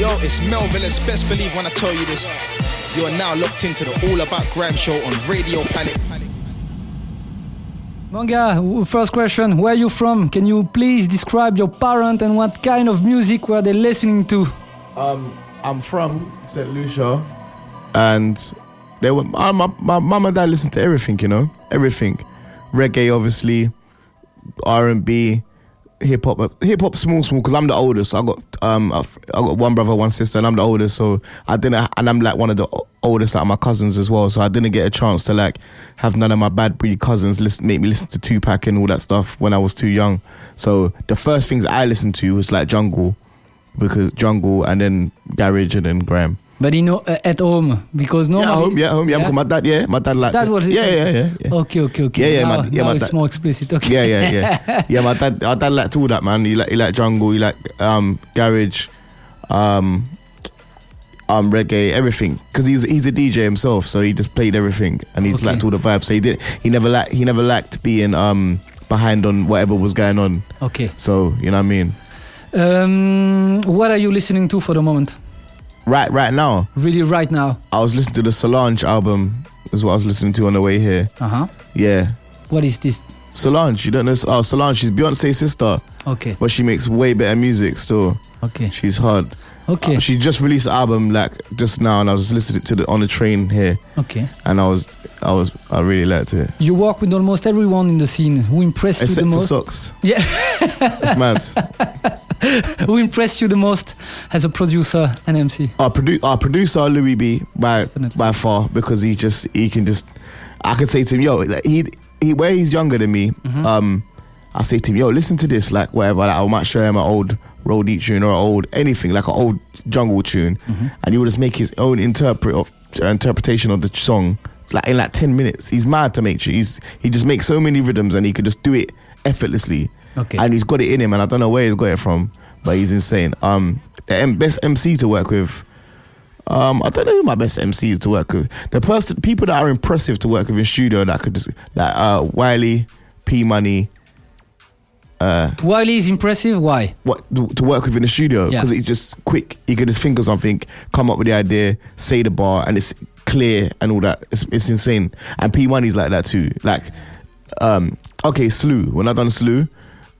Yo, it's Melville's best believe when I tell you this. You are now locked into the All About Grime show on Radio Panic. Manga, first question. Where are you from? Can you please describe your parent and what kind of music were they listening to? Um, I'm from St. Lucia, and they were my, my, my mum and dad listened to everything, you know, everything, reggae, obviously, R and B, hip hop, hip hop, small, small. Because I'm the oldest, I got um, I've- I got one brother, one sister, and I'm the oldest, so I didn't, and I'm like one of the oldest out of my cousins as well, so I didn't get a chance to like have none of my bad breed cousins listen, make me listen to Tupac and all that stuff when I was too young. So the first things I listened to was like jungle because jungle and then garage and then grime. But you know, uh, at home because Yeah, home, yeah, home, yeah. My dad, yeah, my dad like That was it. yeah, yeah, yeah, yeah. Okay, okay, okay. Yeah, yeah, Now, my- yeah, now my it's dad- more explicit. Okay. yeah, yeah, yeah. yeah, my dad, my dad liked all that, man. He like, he liked jungle, he liked um, garage, um, um, reggae, everything. Because he's he's a DJ himself, so he just played everything, and he's Okay. liked all the vibes. So he did. He never liked. He never liked being um behind on whatever was going on. Okay. So you know what I mean. Um, what are you listening to for the moment? Right, right now, Really, right now? I was listening to the Solange album. Is what I was listening to on the way here. Uh huh. Yeah, What is this? Solange. You don't know? Oh, Solange. She's Beyonce's sister, Okay. but she makes way better music still. Okay. She's hard. Okay. She just released an album like just now, and I was listening to it on the train here, Okay. and I was, I was, I really liked it. You work with almost everyone in the scene. Who impressed you the Except the for most? Sox. Yeah. It's mad. Who impressed you the most as a producer and MC? our, produ- our producer Lewi B by Definitely. by far because he just he can just I could say to him, yo, like, he he where he's younger than me, Mm-hmm. um, I say to him, yo, listen to this, like whatever. Like, I might show him an old roadie tune or an old anything like an old jungle tune, Mm-hmm. and he will just make his own interpret of uh, interpretation of the song. Like in like ten minutes, he's mad to make sure he's he just makes so many rhythms and he could just do it effortlessly. Okay. and he's got it in him, and I don't know where he's got it from, but he's insane. Um, the M- best MC to work with. Um, I don't know who my best MC is to work with. The person, people that are impressive to work with in studio that could just like uh, Wiley, P Money, uh, Wiley is impressive. Why? what to work with in the studio Yeah. because it's just quick. He can just think of something, come up with the idea, say the bar, and it's clear and all that. It's, it's insane. And P Money's like that too. Like, um, okay, Slew. When I done Slew,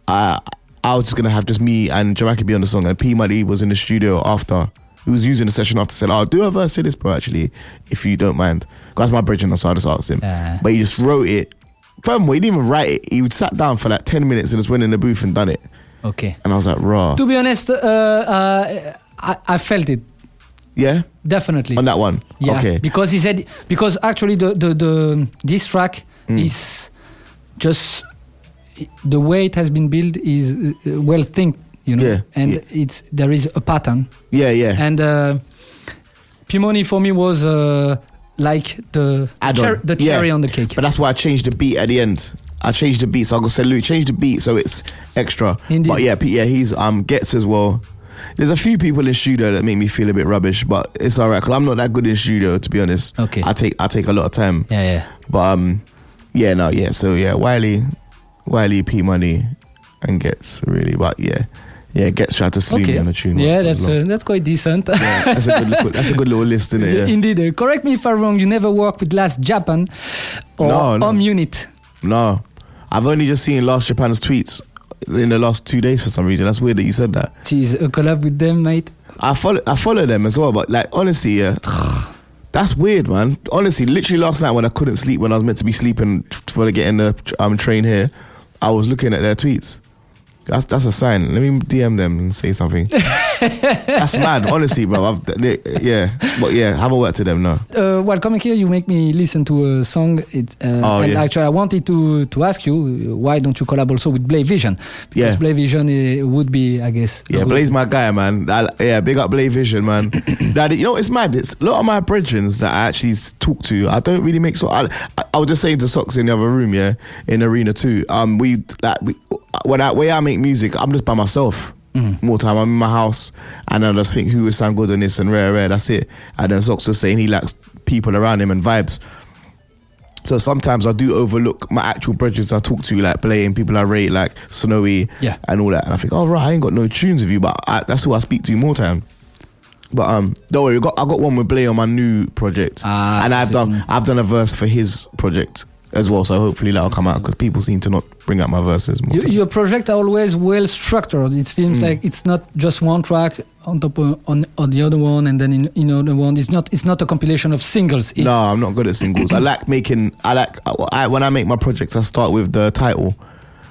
I I was just gonna have just me and Jamaica be on the song, and P Money was in the studio after. He was using the session after said, "I'll do a verse to this, bro. Actually, if you don't mind." That's my bridge, and so I just asked him. Yeah. But he just wrote it. Furthermore, he didn't even write it. He would sat down for like ten minutes and just went in the booth and done it. Okay. And I was like, raw. To be honest, uh, uh, I, I felt it Yeah? definitely. On that one? Yeah, Okay. because he said because actually the the, the this track Mm. is just the way it has been built is uh, well think you know Yeah, and yeah. it's there is a pattern Yeah, yeah. and uh, P Money for me was uh, like the cher- the Yeah. cherry on the cake. But that's why I changed the beat at the end. I changed the beat. So I go say, Luke, change the beat so it's extra. Indeed. But yeah, yeah, he's um gets as well. There's a few people in studio that make me feel a bit rubbish, but it's alright because I'm not that good in studio to be honest. Okay. I take I take a lot of time. yeah, yeah. But um, yeah, no, yeah. So yeah, Wiley, Wiley, P Money, and gets really, but yeah, yeah, gets tried to slew me Okay. on the tune. Yeah, that's uh, that's quite decent. Yeah, that's a good little, that's a good little list, isn't it? Yeah. Indeed. Uh, correct me if I'm wrong. You never worked with Last Japan or No, no. Home Unit. No, I've only just seen Last Japan's tweets in the last two days for some reason. That's weird that you said that. Jeez, a collab with them, mate. I follow I follow them as well, but like honestly, yeah, that's weird, man. Honestly, literally last night when I couldn't sleep when I was meant to be sleeping for to get in the um, train here, I was looking at their tweets. That's that's a sign. Let me DM them and say something. that's mad, honestly, bro. I've, they- yeah, but yeah, have a worked to them. No, uh, while coming here, you make me listen to a song. It, uh, Oh, and yeah. actually, I wanted to to ask you why don't you collab also with Blay Vision? Because Yeah. Blay Vision uh, would be, I guess. Yeah, Blaze my guy, man. I, yeah, big up Blaze Vision, man. that, you know, it's mad. It's a lot of my brethren that I actually talk to. I don't really make so. I, I, I was just saying to Sox in the other room, yeah, in arena too. Um, we like we, when I way I make music, I'm just by myself. More time, I'm in my house, and I just think who would sound good on this and rare, rare. That's it. And then Sox was saying he likes people around him and vibes. So sometimes I do overlook my actual bridges I talk to, like Blay and people I rate, like Snowy Yeah. and all that. And I think, oh, right, I ain't got no tunes with you, but I, that's who I speak to more time. But um, don't worry, I got I got one with Blay on my new project, Ah, and I've done. I've done a verse for his project as well. So hopefully that'll come out because people seem to not bring out my verses more. Your, your project are always well structured. It seems Mm. like it's not just one track on top of, on on the other one, and then in in other one. It's not it's not a compilation of singles. It's, no, I'm not good at singles. I like making. I like I, when I make my projects. I start with the title,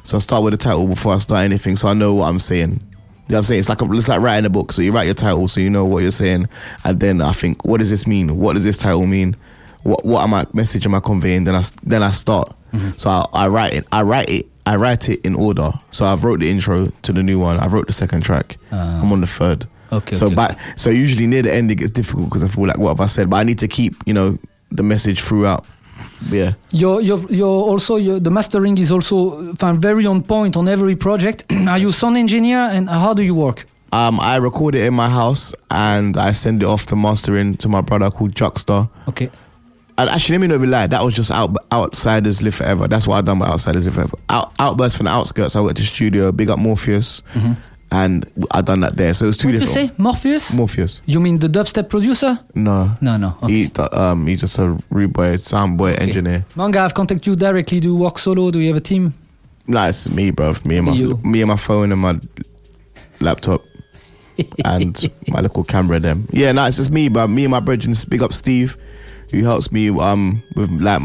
so I start with the title before I start anything, so I know what I'm saying. You know what I'm saying? It's like a, it's like writing a book. So you write your title, so you know what you're saying, and then I think, what does this mean? What does this title mean? What what am I message am I conveying? Then I then I start. So I, I write it. I write it. I write it in order. So I've wrote the intro to the new one. I wrote the second track. Ah. I'm on the third. Okay, So okay, but so usually near the end it gets difficult because I feel like what have I said? But I need to keep you know the message throughout. Yeah. You're, you're, you're also your, the mastering is also very on point on every project. Are you sound engineer and how do you work? Um, I record it in my house and I send it off to mastering to my brother called Juxta. Okay. Actually, let me not be lie. That was just out, Outsiders Live Forever. That's what I done with Outsiders Live Forever. Out, Outburst from the outskirts. I went to studio, big up Morpheus, and I done that there. So it was two What do you different. say? Morpheus? Morpheus. you mean the dubstep producer? No. No, no. Okay. He, um, he's just a reboy, boy, sound boy, engineer. Manga, I've contacted you directly. Do you work solo? Do you have a team? Nah, it's me, bro. Me and my You. me and my phone and my laptop and my little camera. Them, yeah. Nah, it's just me, but me and my brethren. Big up Steve, who helps me um with like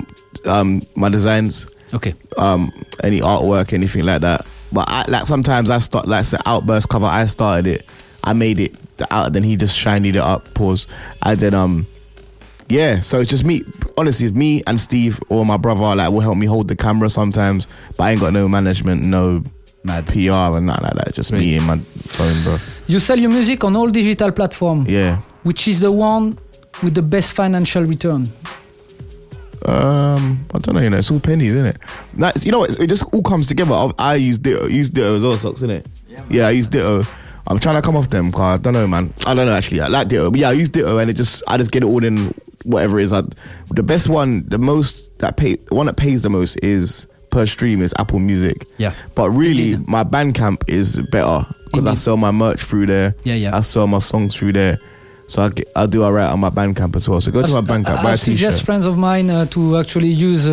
um my designs, Okay. um any artwork, anything like that. But I, like sometimes I start like the outburst cover. I started it, I made it out. Then he just shinied it up. Pause. And then um. Yeah, so it's just me. Honestly, it's me and Steve or my brother. Like, will help me hold the camera sometimes. But I ain't got no management, no Mad. PR and nothing like that. Just me and my phone, bro. You sell your music on all digital platforms. Yeah. Which is the one with the best financial return? Um, I don't know. You know, it's all pennies, isn't it? Like, you know, what? it just all comes together. I, I use Ditto. Use Ditto as well, Sox, isn't it? Yeah, I use Ditto. I'm trying to come off them, cause I don't know, man. I don't know actually. I like Ditto, but yeah, I use Ditto, and it just I just get it all in whatever it is. I, the best one, the most that pay, the one that pays the most is per stream is Apple Music. Yeah. But really, Indeed. my Bandcamp is better because I Indeed. sell my merch through there. Yeah, yeah. I sell my songs through there. So I, get, I do alright on my Bandcamp as well. So go to my Bandcamp, buy I a suggest t-shirt. friends of mine uh, to actually use uh,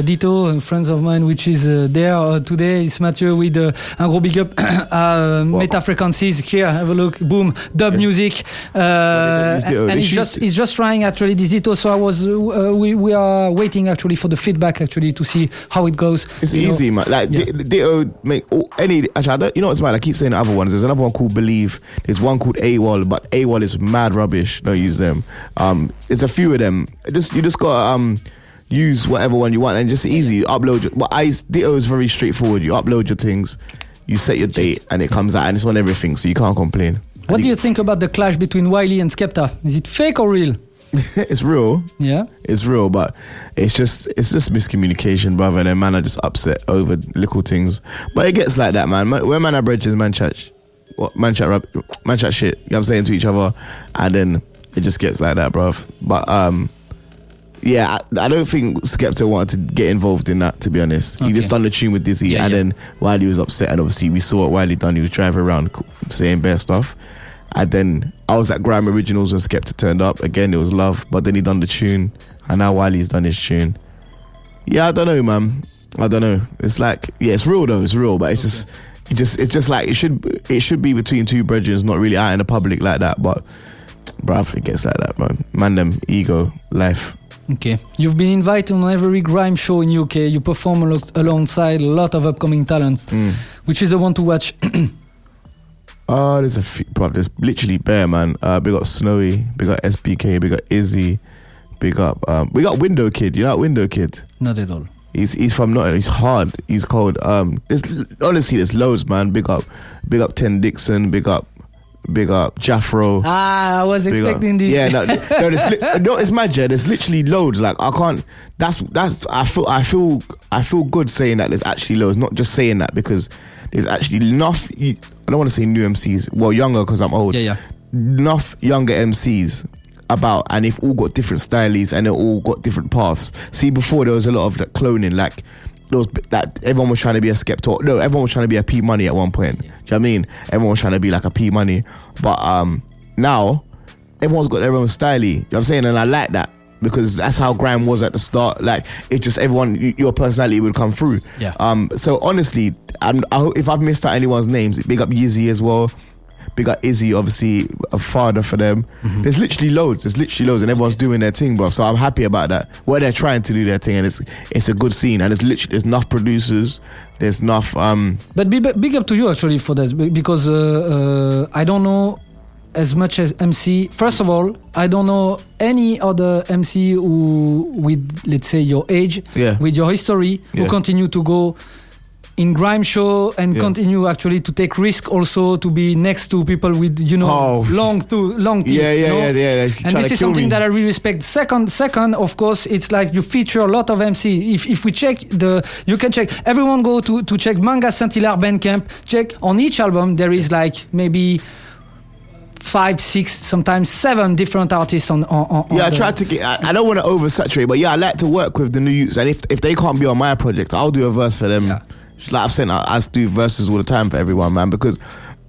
uh, Ditto. Uh, friends of mine, which is uh, there uh, today, is Mathieu with uh, un gros big up à Meta Frequencies. Here, have a look. Boom, dub music. Uh, It's Ditto. and They he's just he's just trying actually this Ditto. So I was uh, we we are waiting actually for the feedback actually to see how it goes. It's You know, easy, man. Like Yeah. Di- Ditto make all, any. Actually, I don't, you know what's mad? I keep saying other ones. There's another one called Believe. There's one called AWAL, but AWAL is mad rubbish. Don't use them. Um, it's a few of them. Just you just gotta um use whatever one you want and just easy. You upload. Your, but I Ditto is very straightforward. You upload your things, you set your date, and it comes out and it's on everything, so you can't complain. What do you think about the clash between Wiley and Skepta? Is it fake or real? it's real. Yeah. It's real, but it's just it's just miscommunication, brother. And then man are just upset over little things. But it gets like that, man. Man- When man are bridges, man chat, what man chat, rub, man chat shit. You know what I'm saying to each other, and then it just gets like that, bruv. But um, yeah, I, I don't think Skepta wanted to get involved in that. To be honest, he just done the tune with Dizzee, Yeah, and yeah. then Wiley was upset, and obviously we saw it what Wiley done. He was driving around saying bad stuff. And then I was at Grime Originals when Skepta turned up. Again, it was love, but then he done the tune, and now Wiley's done his tune. Yeah, I don't know, man. I don't know. It's like, yeah, it's real though. It's real, but it's just, it just, it's just like it should, it should be between two brethren, not really out in the public like that. But, bruv, it gets like that, man. Man, them ego, life. Okay. You've been invited on every grime show in UK. You perform alo- alongside a lot of upcoming talents. Mm. Which is the one to watch? Oh, there's a few, bruv. There's literally bare, man. Uh, big up Snowy, big up SBK, big up Izzy, big up, um, we got Window Kid. You know Window Kid? Not at all. He's he's from Nottingham. He's hard. He's cold. Um, there's honestly there's loads, man. Big up, big up Ten Dixon. Big up, big up Jaffro. Ah, I was big up- expecting this. Yeah, no, no, there's li- no, it's mad. Yeah, there's literally loads. Like I can't. That's that's. I feel I feel I feel good saying that. There's actually loads. Not just saying that because there's actually enough. I don't want to say new MCs. Well, younger because I'm old. Yeah, yeah. Enough younger MCs about and they've all got different styles and they all got different paths. See, before there was a lot of like cloning, like there was that everyone was trying to be a Skepta. No, everyone was trying to be a P Money at one point. Do you know what I mean? Everyone was trying to be like a P Money, but um now everyone's got their own style. You know what I'm saying? And I like that because that's how grime was at the start. Like it just everyone, your personality would come through. Yeah. Um. So honestly, I'm, I if I've missed out anyone's names, big up Yeezy as well. Big up Izzy, obviously a father for them. Mm-hmm. There's literally loads. There's literally loads, and everyone's doing their thing, bro. So I'm happy about that. Where they're trying to do their thing, and it's it's a good scene, and it's literally there's enough producers. There's enough. Um. But big, big up to you actually for this because uh, uh, I don't know as much as MC. First of all, I don't know any other MC who, with let's say your age, Yeah. with your history, who continue to go in grime show and Yeah. continue actually to take risk also to be next to people with you know Oh. long to long teeth, Yeah, yeah, you know? yeah, yeah. And this is something me. that I really respect. Second, second, of course, it's like you feature a lot of MC. If if we check the, you can check. Everyone go to to check Manga Saint Hilare Bandcamp. Check on each album there is like maybe five, six, sometimes seven different artists on. on, on Yeah, I tried to get. I, I don't want to oversaturate, but yeah, I like to work with the new youths, and if if they can't be on my project, I'll do a verse for them. Yeah. Like I've said, I, I do verses all the time for everyone, man, because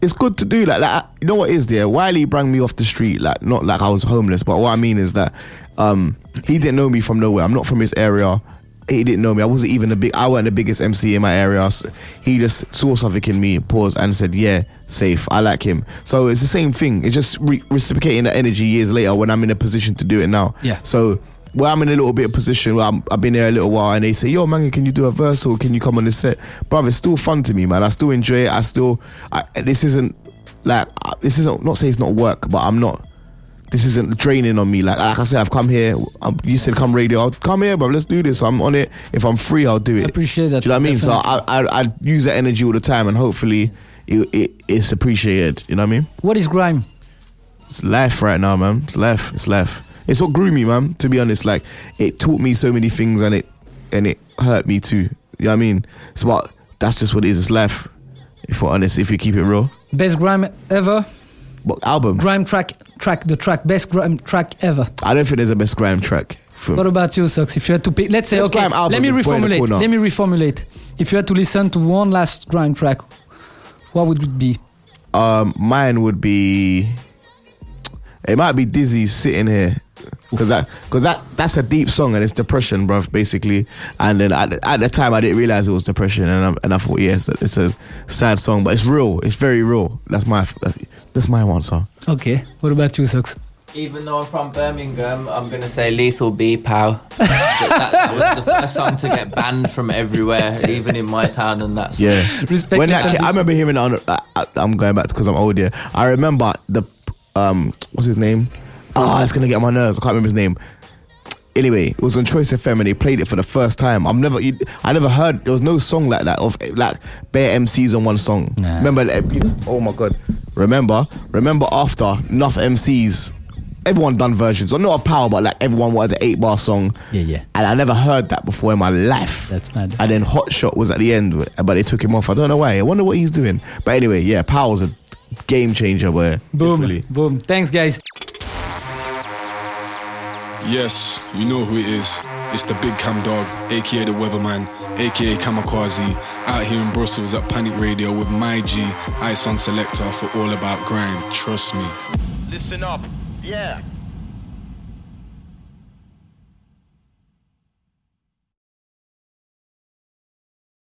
it's good to do. Like, like you know what is there? Wiley brought me off the street, like not like I was homeless, but what I mean is that um he didn't know me from nowhere. I'm not from his area. He didn't know me. I wasn't even the big. I wasn't the biggest MC in my area. So he just saw something in me, paused, and said, "Yeah, safe. I like him." So it's the same thing. It's just re- reciprocating that energy years later when I'm in a position to do it now. Yeah. So where I'm in a little bit of position where I'm, I've been there a little while, and they say, "Yo, man, can you do a verse or can you come on the set?" Bro, it's still fun to me, man. I still enjoy it. I still. I, this isn't like this isn't not say it's not work, but I'm not. This isn't draining on me. Like like I said, I've come here. I'm, you said come radio. I'll come here, bro. Let's do this. I'm on it. If I'm free, I'll do it. I appreciate that, Do you know what I mean? So. I, I I use that energy all the time, and hopefully it, it it's appreciated. You know what I mean? What is grime? It's life right now, man. It's life. It's life. It's what grew me, man. To be honest, like it taught me so many things, and it and it hurt me too. You know what I mean? It's about that's just what it is. It's life. If we're honest, if you keep it real. Best grime ever? But album, Grime track, track the track, best grime track ever. I don't think there's a best grime track. What about you, Sox? If you had to pick, let's say, Best okay, let me is Boy in the reformulate. Let me reformulate. If you had to listen to one last grime track, what would it be? um, mine would be. It might be Dizzee sitting here. Cause that, cause that, that's a deep song and it's depression, bruv, basically. And then at, the- at the time, I didn't realize it was depression, and I, and I thought, yes, it's a sad song, but it's real. It's very real. That's my, that's my answer. Okay. What about you, Sox? Even though I'm from Birmingham, I'm gonna say Lethal B Pow. that, that was the first song to get banned from everywhere, even in my town and that's Yeah. Respect when it, that, Andy. I remember hearing it on. I, I, I'm going back because I'm old. Yeah, I remember the um, what's his name? Ah, it's gonna get on my nerves. I can't remember his name. Anyway, it was on Choice FM and they played it for the first time. I've never, you, I never heard. There was no song like that of like bare MCs on one song. Nah. Remember? Oh my god! Remember? Remember after enough MCs. Everyone done versions, or not of Power, but like everyone wanted the eight bar song. Yeah, yeah. And I never heard that before in my life. That's mad. And then Hot Shot was at the end, but they took him off. I don't know why. I wonder what he's doing. But anyway, yeah, Power's a game changer. Where Boom. literally- Boom. Thanks, guys. Yes, you know who it is. It's the Big Cam Dog, aka the Weatherman, aka Kamikaze, out here in Brussels at Panic Radio with my G, I-SON Selector for All About Grime. Trust me. Listen up. Yeah.